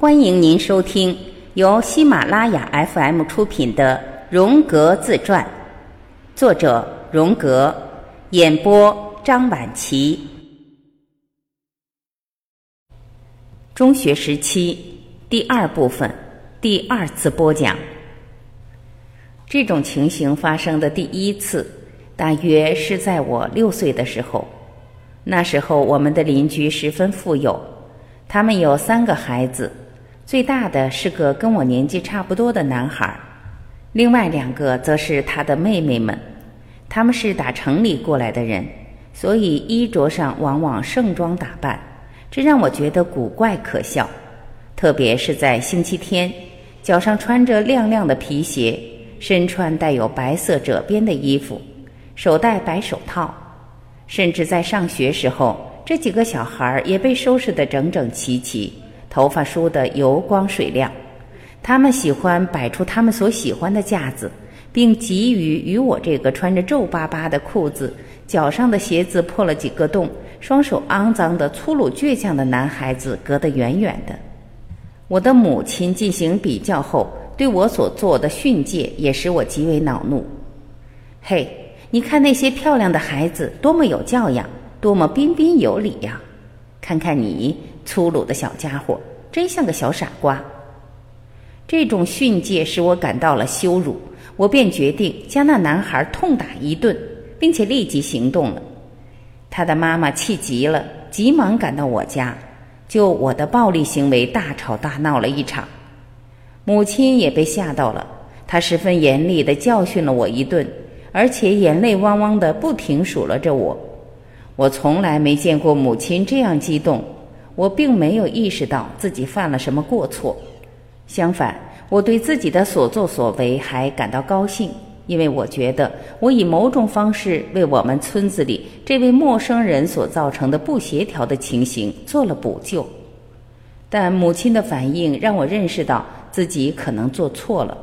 欢迎您收听由喜马拉雅 FM 出品的《荣格自传》，作者荣格，演播张晚琪。中学时期第二部分第二次播讲。这种情形发生的第一次，大约是在我六岁的时候。那时候，我们的邻居十分富有，他们有三个孩子，最大的是个跟我年纪差不多的男孩，另外两个则是他的妹妹们。他们是打城里过来的人，所以衣着上往往盛装打扮，这让我觉得古怪可笑。特别是在星期天，脚上穿着亮亮的皮鞋，身穿带有白色褶边的衣服，手戴白手套。甚至在上学时候，这几个小孩也被收拾得整整齐齐，头发梳得油光水亮。他们喜欢摆出他们所喜欢的架子，并急于与我这个穿着皱巴巴的裤子、脚上的鞋子破了几个洞、双手肮脏的粗鲁倔强的男孩子隔得远远的。我的母亲进行比较后，对我所做的训诫也使我极为恼怒。嘿！你看那些漂亮的孩子多么有教养，多么彬彬有礼呀！看看你粗鲁的小家伙，真像个小傻瓜。这种训诫使我感到了羞辱，我便决定将那男孩痛打一顿，并且立即行动了。他的妈妈气急了，急忙赶到我家，就我的暴力行为大吵大闹了一场。母亲也被吓到了，她十分严厉地教训了我一顿。而且眼泪汪汪的，不停数落着我。我从来没见过母亲这样激动。我并没有意识到自己犯了什么过错，相反，我对自己的所作所为还感到高兴，因为我觉得我以某种方式为我们村子里这位陌生人所造成的不协调的情形做了补救。但母亲的反应让我认识到自己可能做错了，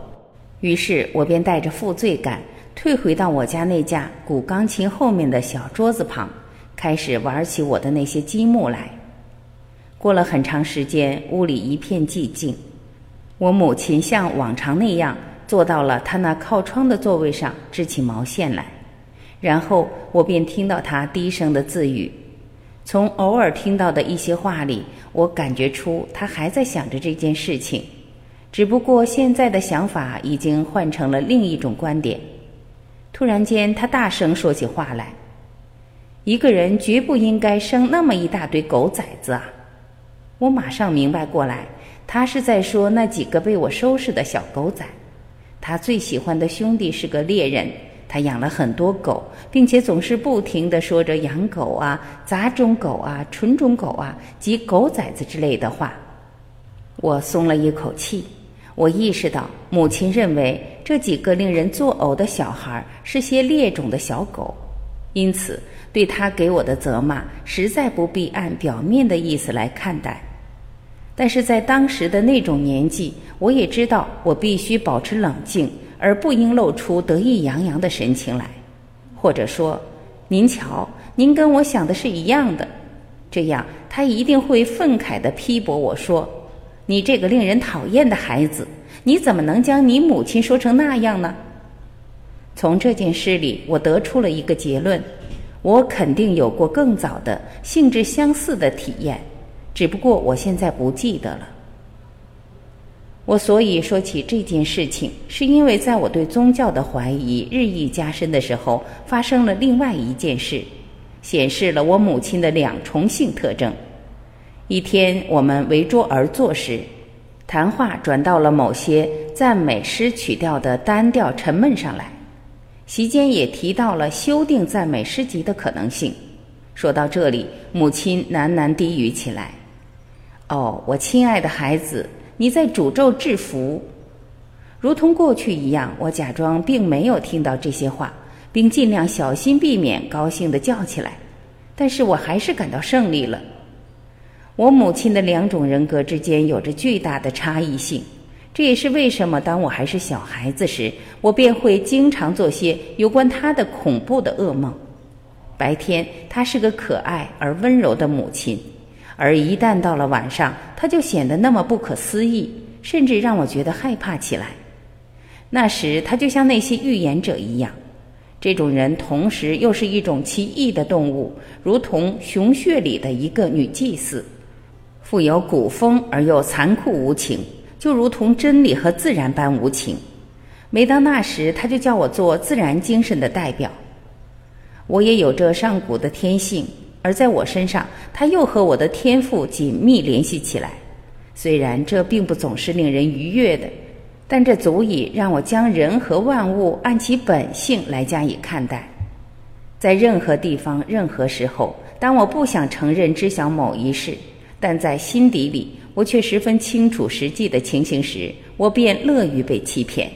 于是我便带着负罪感。退回到我家那架古钢琴后面的小桌子旁，开始玩起我的那些积木来。过了很长时间，屋里一片寂静。我母亲像往常那样坐到了她那靠窗的座位上，织起毛线来。然后我便听到她低声的自语。从偶尔听到的一些话里，我感觉出她还在想着这件事情，只不过现在的想法已经换成了另一种观点。突然间，他大声说起话来：“一个人绝不应该生那么一大堆狗崽子啊！”我马上明白过来，他是在说那几个被我收拾的小狗仔。他最喜欢的兄弟是个猎人，他养了很多狗，并且总是不停地说着养狗啊、杂种狗啊、纯种狗啊及狗崽子之类的话。我松了一口气。我意识到，母亲认为这几个令人作呕的小孩是些劣种的小狗，因此对他给我的责骂实在不必按表面的意思来看待。但是在当时的那种年纪，我也知道我必须保持冷静，而不应露出得意洋洋的神情来，或者说：“您瞧，您跟我想的是一样的。”这样，他一定会愤慨地批驳我说。你这个令人讨厌的孩子，你怎么能将你母亲说成那样呢？从这件事里，我得出了一个结论：我肯定有过更早的性质相似的体验，只不过我现在不记得了。我所以说起这件事情，是因为在我对宗教的怀疑日益加深的时候，发生了另外一件事，显示了我母亲的两重性特征。一天，我们围桌而坐时，谈话转到了某些赞美诗曲调的单调沉闷上来。席间也提到了修订赞美诗集的可能性。说到这里，母亲喃喃低语起来：“哦，我亲爱的孩子，你在诅咒制服。”如同过去一样，我假装并没有听到这些话，并尽量小心避免高兴地叫起来。但是我还是感到胜利了。我母亲的两种人格之间有着巨大的差异性，这也是为什么当我还是小孩子时，我便会经常做些有关她的恐怖的噩梦。白天，她是个可爱而温柔的母亲，而一旦到了晚上，他就显得那么不可思议，甚至让我觉得害怕起来。那时，他就像那些预言者一样，这种人同时又是一种奇异的动物，如同熊穴里的一个女祭司，富有古风而又残酷无情，就如同真理和自然般无情。每当那时，他就叫我做自然精神的代表。我也有着上古的天性，而在我身上，他又和我的天赋紧密联系起来。虽然这并不总是令人愉悦的，但这足以让我将人和万物按其本性来加以看待。在任何地方、任何时候，当我不想承认知晓某一事，但在心底里我却十分清楚实际的情形时，我便乐于被欺骗。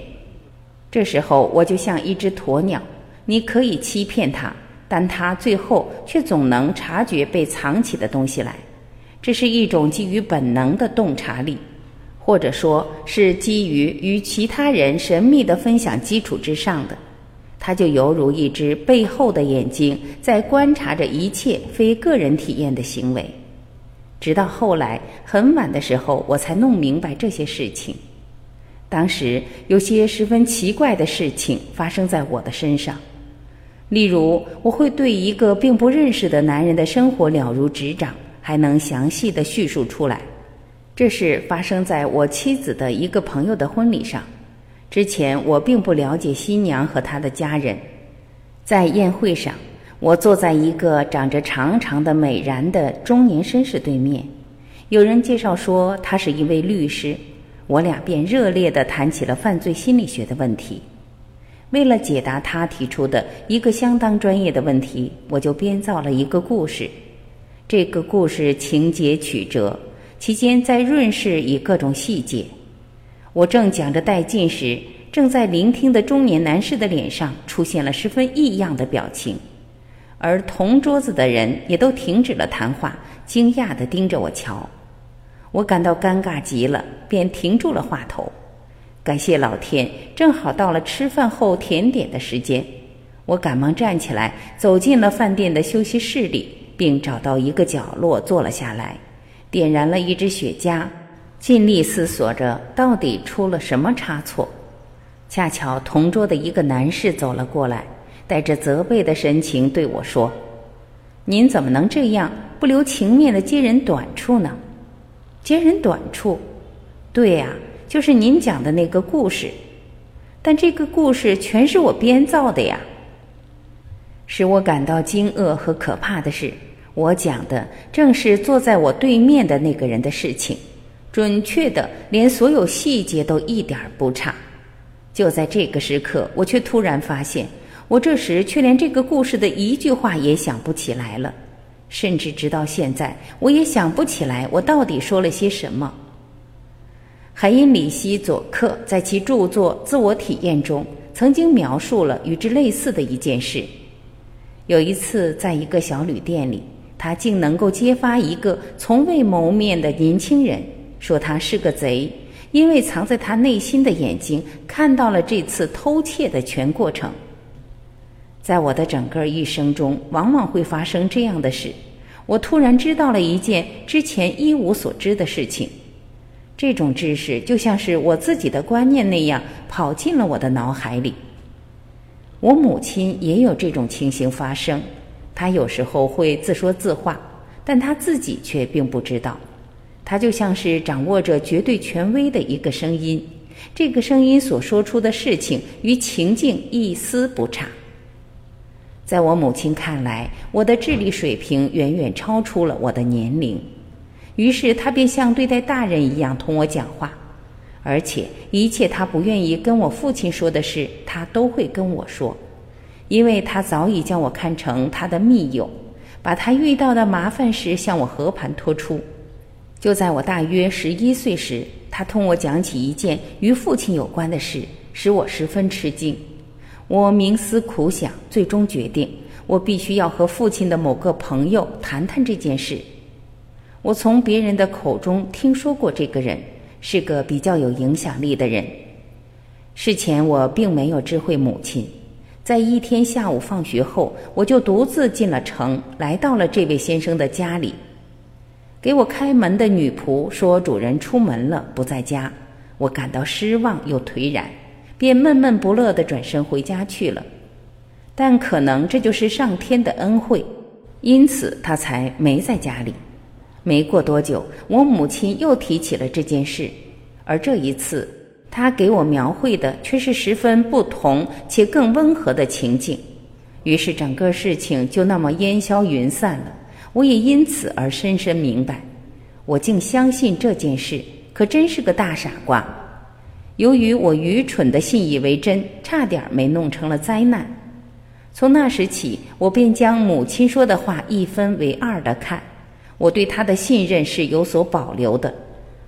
这时候，我就像一只鸵鸟。你可以欺骗它，但他最后却总能察觉被藏起的东西来。这是一种基于本能的洞察力，或者说是基于与其他人神秘的分享基础之上的。它就犹如一只背后的眼睛，在观察着一切非个人体验的行为。直到后来很晚的时候，我才弄明白这些事情。当时有些十分奇怪的事情发生在我的身上。例如，我会对一个并不认识的男人的生活了如指掌，还能详细的叙述出来。这是发生在我妻子的一个朋友的婚礼上。之前我并不了解新娘和她的家人。在宴会上，我坐在一个长着长长的美髯的中年绅士对面。有人介绍说他是一位律师，我俩便热烈地谈起了犯罪心理学的问题。为了解答他提出的一个相当专业的问题，我就编造了一个故事。这个故事情节曲折，期间在润饰以各种细节。我正讲着带劲时，正在聆听的中年男士的脸上出现了十分异样的表情，而同桌子的人也都停止了谈话，惊讶地盯着我瞧。我感到尴尬极了，便停住了话头。感谢老天，正好到了吃饭后甜点的时间，我赶忙站起来，走进了饭店的休息室里，并找到一个角落坐了下来，点燃了一支雪茄，尽力思索着到底出了什么差错。恰巧同桌的一个男士走了过来，带着责备的神情对我说：“您怎么能这样不留情面的揭人短处呢？揭人短处，对呀。”就是您讲的那个故事，但这个故事全是我编造的呀。使我感到惊愕和可怕的是，我讲的正是坐在我对面的那个人的事情，准确的连所有细节都一点不差。就在这个时刻，我却突然发现，我这时却连这个故事的一句话也想不起来了，甚至直到现在，我也想不起来我到底说了些什么。海因里希·佐克在其著作《自我体验》中曾经描述了与之类似的一件事。有一次，在一个小旅店里，他竟能够揭发一个从未谋面的年轻人，说他是个贼，因为藏在他内心的眼睛看到了这次偷窃的全过程。在我的整个一生中，往往会发生这样的事：我突然知道了一件之前一无所知的事情。这种知识就像是我自己的观念那样跑进了我的脑海里。我母亲也有这种情形发生，她有时候会自说自话，但她自己却并不知道。她就像是掌握着绝对权威的一个声音，这个声音所说出的事情与情境一丝不差。在我母亲看来，我的智力水平远远超出了我的年龄。于是他便像对待大人一样同我讲话，而且一切他不愿意跟我父亲说的事，他都会跟我说，因为他早已将我看成他的密友，把他遇到的麻烦事向我和盘托出。就在我大约十一岁时，他同我讲起一件与父亲有关的事，使我十分吃惊。我冥思苦想，最终决定，我必须要和父亲的某个朋友谈谈这件事。我从别人的口中听说过这个人是个比较有影响力的人。事前我并没有知会母亲，在一天下午放学后，我就独自进了城，来到了这位先生的家里。给我开门的女仆说主人出门了，不在家。我感到失望又颓然，便闷闷不乐地转身回家去了。但可能这就是上天的恩惠，因此他才没在家里。没过多久，我母亲又提起了这件事，而这一次，她给我描绘的却是十分不同且更温和的情景。于是整个事情就那么烟消云散了。我也因此而深深明白，我竟相信这件事，可真是个大傻瓜。由于我愚蠢的信以为真，差点没弄成了灾难。从那时起，我便将母亲说的话一分为二的看。我对他的信任是有所保留的，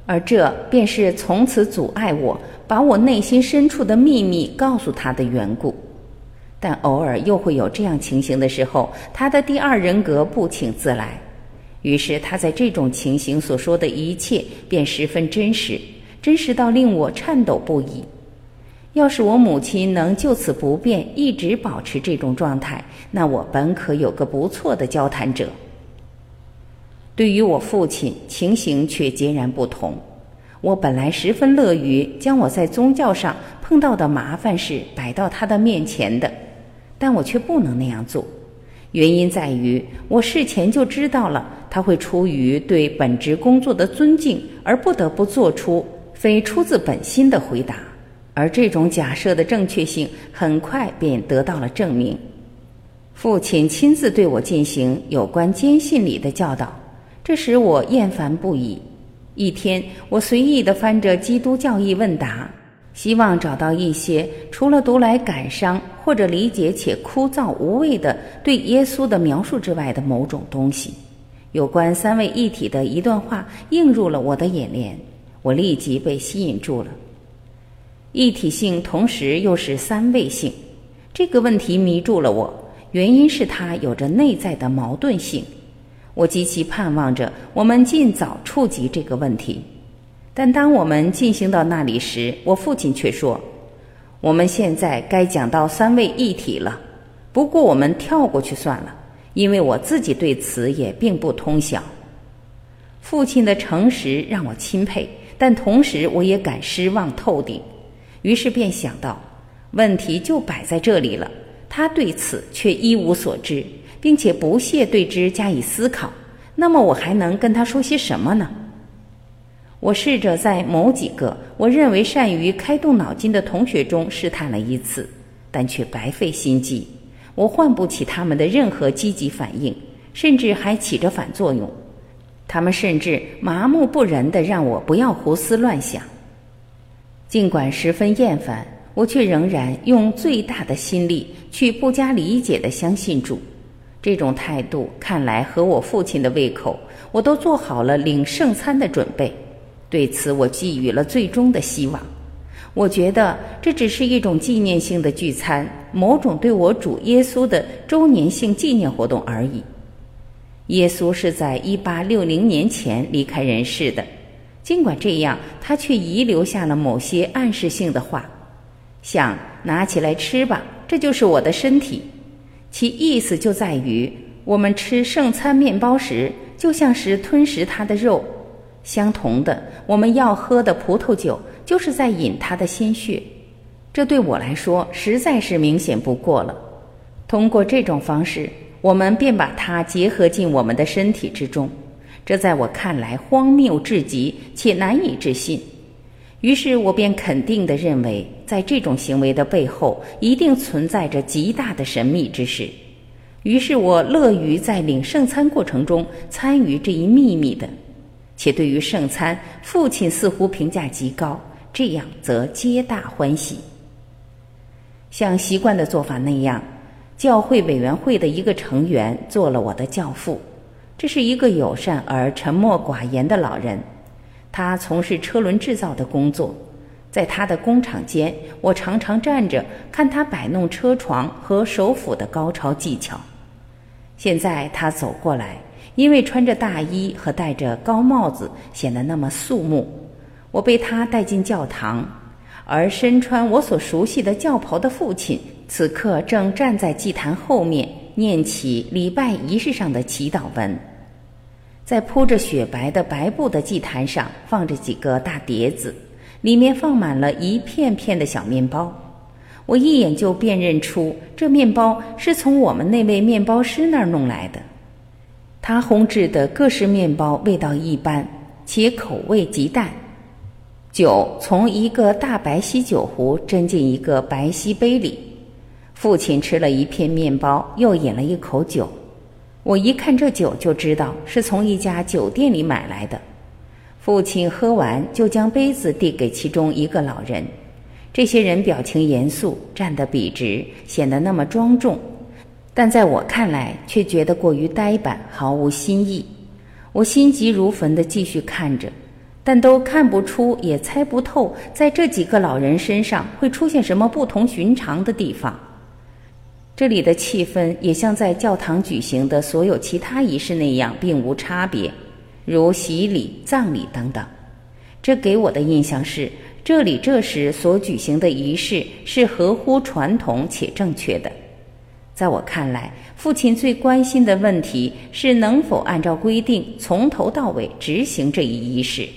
而这便是从此阻碍我把我内心深处的秘密告诉他的缘故。但偶尔又会有这样情形的时候，他的第二人格不请自来，于是他在这种情形所说的一切便十分真实，真实到令我颤抖不已。要是我母亲能就此不变，一直保持这种状态，那我本可有个不错的交谈者。对于我父亲，情形却截然不同。我本来十分乐于将我在宗教上碰到的麻烦事摆到他的面前的，但我却不能那样做。原因在于，我事前就知道了他会出于对本职工作的尊敬而不得不做出非出自本心的回答，而这种假设的正确性很快便得到了证明。父亲亲自对我进行有关坚信礼的教导。这使我厌烦不已。一天，我随意地翻着《基督教义问答》，希望找到一些除了读来感伤或者理解且枯燥无味的对耶稣的描述之外的某种东西。有关三位一体的一段话映入了我的眼帘，我立即被吸引住了。一体性同时又是三位性，这个问题迷住了我，原因是它有着内在的矛盾性。我极其盼望着我们尽早触及这个问题，但当我们进行到那里时，我父亲却说：“我们现在该讲到三位一体了，不过我们跳过去算了，因为我自己对此也并不通晓。”父亲的诚实让我钦佩，但同时我也感失望透顶。于是便想到，问题就摆在这里了，他对此却一无所知。并且不屑对之加以思考，那么我还能跟他说些什么呢？我试着在某几个我认为善于开动脑筋的同学中试探了一次，但却白费心机。我唤不起他们的任何积极反应，甚至还起着反作用。他们甚至麻木不仁地让我不要胡思乱想。尽管十分厌烦，我却仍然用最大的心力去不加理解地相信主。这种态度看来合我父亲的胃口，我都做好了领圣餐的准备。对此，我寄予了最终的希望。我觉得这只是一种纪念性的聚餐，某种对我主耶稣的周年性纪念活动而已。耶稣是在一八六零年前离开人世的，尽管这样，他却遗留下了某些暗示性的话，像“拿起来吃吧，这就是我的身体”。其意思就在于，我们吃圣餐面包时，就像是吞食它的肉；相同的，我们要喝的葡萄酒，就是在饮它的鲜血。这对我来说实在是明显不过了。通过这种方式，我们便把它结合进我们的身体之中。这在我看来荒谬至极，且难以置信。于是我便肯定地认为，在这种行为的背后，一定存在着极大的神秘之事。于是我乐于在领圣餐过程中参与这一秘密的，且对于圣餐，父亲似乎评价极高，这样则皆大欢喜。像习惯的做法那样，教会委员会的一个成员做了我的教父，这是一个友善而沉默寡言的老人。他从事车轮制造的工作，在他的工厂间，我常常站着看他摆弄车床和手斧的高超技巧。现在他走过来，因为穿着大衣和戴着高帽子，显得那么肃穆。我被他带进教堂，而身穿我所熟悉的教袍的父亲，此刻正站在祭坛后面，念起礼拜仪式上的祈祷文。在铺着雪白的白布的祭坛上放着几个大碟子，里面放满了一片片的小面包。我一眼就辨认出这面包是从我们那位面包师那儿弄来的。他烘制的各式面包味道一般，且口味极淡。酒从一个大白锡酒壶斟进一个白锡杯里。父亲吃了一片面包，又饮了一口酒。我一看这酒，就知道是从一家酒店里买来的。父亲喝完，就将杯子递给其中一个老人。这些人表情严肃，站得笔直，显得那么庄重，但在我看来，却觉得过于呆板，毫无新意。我心急如焚地继续看着，但都看不出，也猜不透，在这几个老人身上会出现什么不同寻常的地方。这里的气氛也像在教堂举行的所有其他仪式那样，并无差别，如洗礼、葬礼等等。这给我的印象是，这里这时所举行的仪式是合乎传统且正确的。在我看来，父亲最关心的问题是能否按照规定从头到尾执行这一仪式。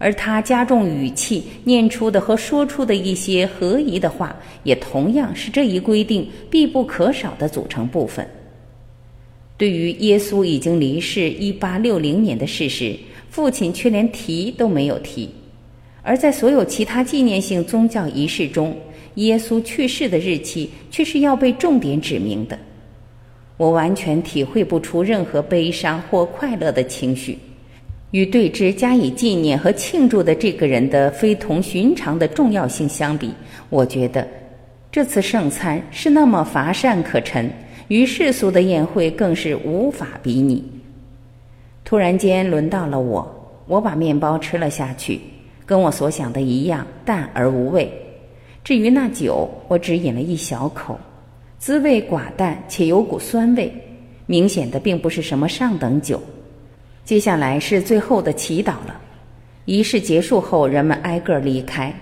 而他加重语气念出的和说出的一些合宜的话，也同样是这一规定必不可少的组成部分。对于耶稣已经离世一八六零年的事实，父亲却连提都没有提；而在所有其他纪念性宗教仪式中，耶稣去世的日期却是要被重点指明的。我完全体会不出任何悲伤或快乐的情绪。与对之加以纪念和庆祝的这个人的非同寻常的重要性相比，我觉得这次圣餐是那么乏善可陈，与世俗的宴会更是无法比拟。突然间轮到了我，我把面包吃了下去，跟我所想的一样淡而无味。至于那酒，我只饮了一小口，滋味寡淡且有股酸味，明显的并不是什么上等酒。接下来是最后的祈祷了。仪式结束后，人们挨个离开，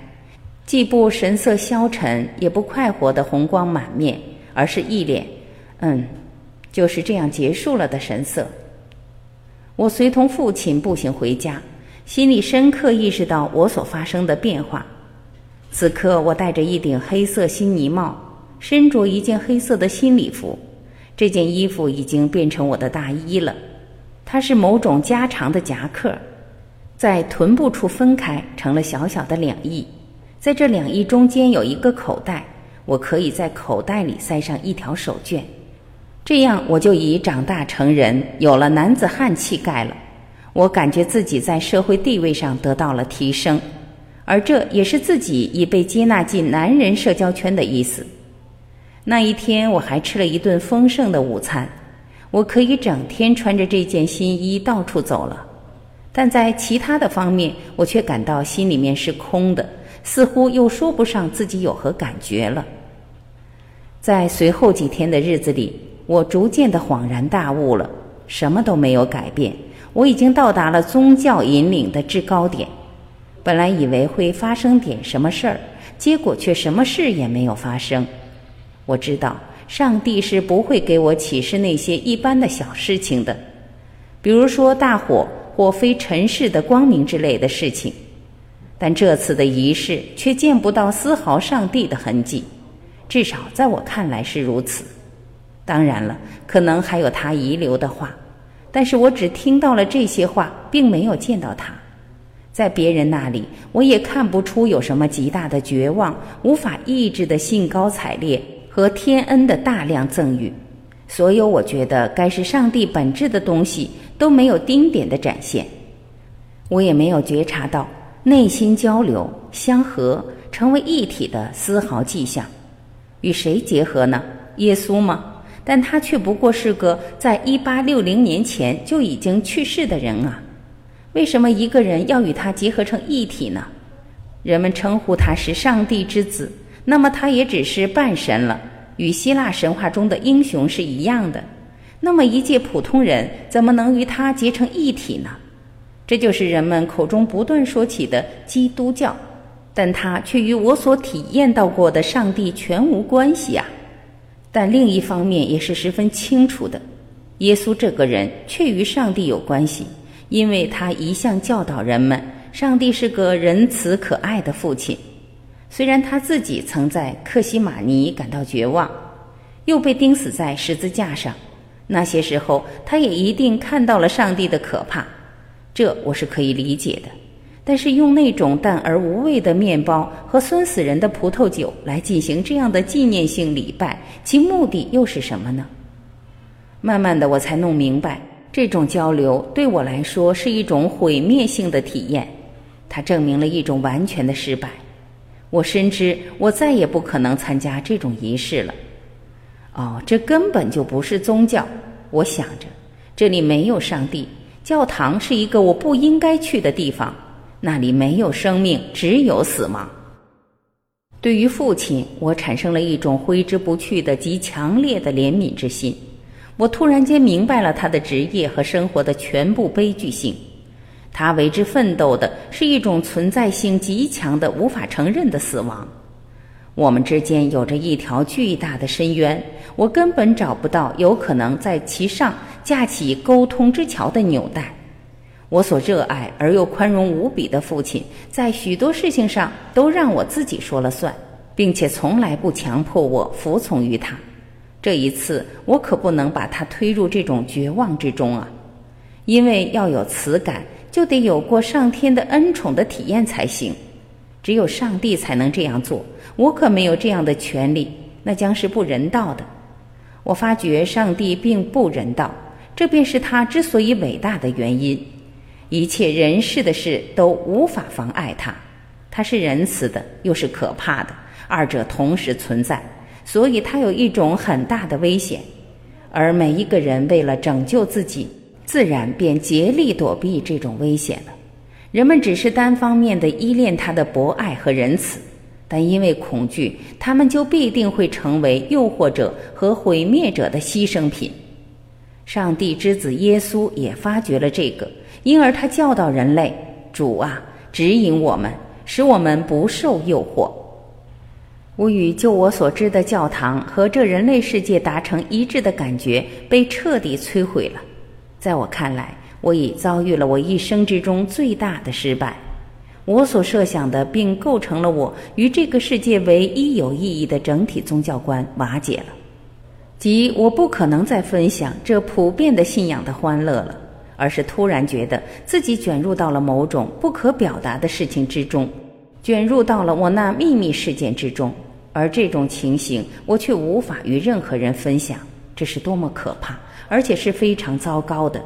既不神色消沉，也不快活的红光满面，而是一脸“嗯，就是这样结束了”的神色。我随同父亲步行回家，心里深刻意识到我所发生的变化。此刻，我戴着一顶黑色新呢帽，身着一件黑色的新礼服，这件衣服已经变成我的大衣了。它是某种加长的夹克，在臀部处分开，成了小小的两翼。在这两翼中间有一个口袋，我可以在口袋里塞上一条手绢，这样我就已长大成人，有了男子汉气概了。我感觉自己在社会地位上得到了提升，而这也是自己已被接纳进男人社交圈的意思。那一天，我还吃了一顿丰盛的午餐。我可以整天穿着这件新衣到处走了，但在其他的方面，我却感到心里面是空的，似乎又说不上自己有何感觉了。在随后几天的日子里，我逐渐的恍然大悟了，什么都没有改变，我已经到达了宗教引领的制高点。本来以为会发生点什么事儿，结果却什么事也没有发生。我知道。上帝是不会给我启示那些一般的小事情的，比如说大火或非尘世的光明之类的事情。但这次的仪式却见不到丝毫上帝的痕迹，至少在我看来是如此。当然了，可能还有他遗留的话，但是我只听到了这些话，并没有见到他。在别人那里，我也看不出有什么极大的绝望，无法抑制的兴高采烈。和天恩的大量赠予，所有我觉得该是上帝本质的东西都没有丁点的展现，我也没有觉察到内心交流相合成为一体的丝毫迹象。与谁结合呢？耶稣吗？但他却不过是个在一八六零年前就已经去世的人啊！为什么一个人要与他结合成一体呢？人们称呼他是上帝之子。那么他也只是半神了，与希腊神话中的英雄是一样的。那么一介普通人怎么能与他结成一体呢？这就是人们口中不断说起的基督教，但他却与我所体验到过的上帝全无关系啊！但另一方面也是十分清楚的，耶稣这个人却与上帝有关系，因为他一向教导人们，上帝是个仁慈可爱的父亲。虽然他自己曾在克西马尼感到绝望，又被钉死在十字架上，那些时候他也一定看到了上帝的可怕，这我是可以理解的。但是用那种淡而无味的面包和酸死人的葡萄酒来进行这样的纪念性礼拜，其目的又是什么呢？慢慢的，我才弄明白，这种交流对我来说是一种毁灭性的体验，它证明了一种完全的失败。我深知我再也不可能参加这种仪式了。哦，这根本就不是宗教。我想着，这里没有上帝，教堂是一个我不应该去的地方。那里没有生命，只有死亡。对于父亲，我产生了一种挥之不去的极强烈的怜悯之心。我突然间明白了他的职业和生活的全部悲剧性。他为之奋斗的是一种存在性极强的、无法承认的死亡。我们之间有着一条巨大的深渊，我根本找不到有可能在其上架起沟通之桥的纽带。我所热爱而又宽容无比的父亲，在许多事情上都让我自己说了算，并且从来不强迫我服从于他。这一次，我可不能把他推入这种绝望之中啊！因为要有此感，就得有过上天的恩宠的体验才行。只有上帝才能这样做，我可没有这样的权利，那将是不人道的。我发觉上帝并不人道，这便是他之所以伟大的原因。一切人世的事都无法妨碍他，他是仁慈的，又是可怕的，二者同时存在，所以他有一种很大的危险，而每一个人为了拯救自己，自然便竭力躲避这种危险了。人们只是单方面的依恋他的博爱和仁慈，但因为恐惧，他们就必定会成为诱惑者和毁灭者的牺牲品。上帝之子耶稣也发觉了这个。因而他教导人类：“主啊，指引我们，使我们不受诱惑。”我与就我所知的教堂和这人类世界达成一致的感觉被彻底摧毁了。在我看来，我已遭遇了我一生之中最大的失败。我所设想的，并构成了我与这个世界唯一有意义的整体宗教观瓦解了，即我不可能再分享这普遍的信仰的欢乐了。而是突然觉得自己卷入到了某种不可表达的事情之中，卷入到了我那秘密事件之中，而这种情形我却无法与任何人分享，这是多么可怕，而且是非常糟糕的，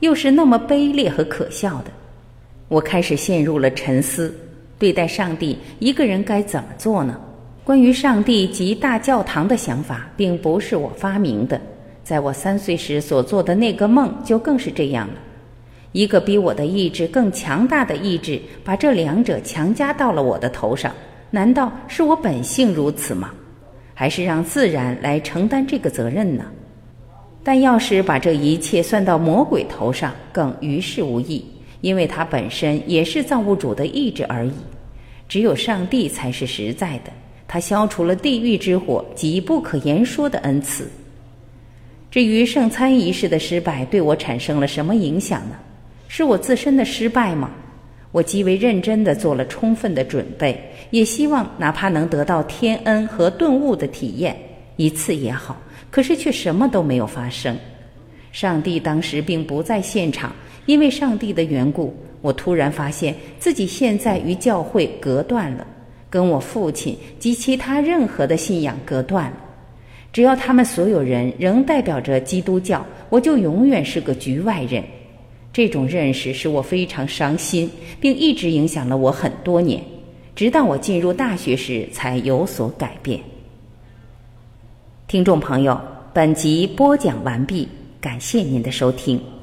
又是那么卑劣和可笑的。我开始陷入了沉思，对待上帝，一个人该怎么做呢？关于上帝及大教堂的想法，并不是我发明的。在我三岁时所做的那个梦，就更是这样了。一个比我的意志更强大的意志，把这两者强加到了我的头上。难道是我本性如此吗？还是让自然来承担这个责任呢？但要是把这一切算到魔鬼头上，更于事无益，因为它本身也是造物主的意志而已。只有上帝才是实在的，他消除了地狱之火及不可言说的恩赐。至于圣餐仪式的失败对我产生了什么影响呢？是我自身的失败吗？我极为认真地做了充分的准备，也希望哪怕能得到天恩和顿悟的体验一次也好。可是却什么都没有发生。上帝当时并不在现场，因为上帝的缘故，我突然发现自己现在与教会隔断了，跟我父亲及其他任何的信仰隔断。只要他们所有人仍代表着基督教，我就永远是个局外人。这种认识使我非常伤心，并一直影响了我很多年，直到我进入大学时才有所改变。听众朋友，本集播讲完毕，感谢您的收听。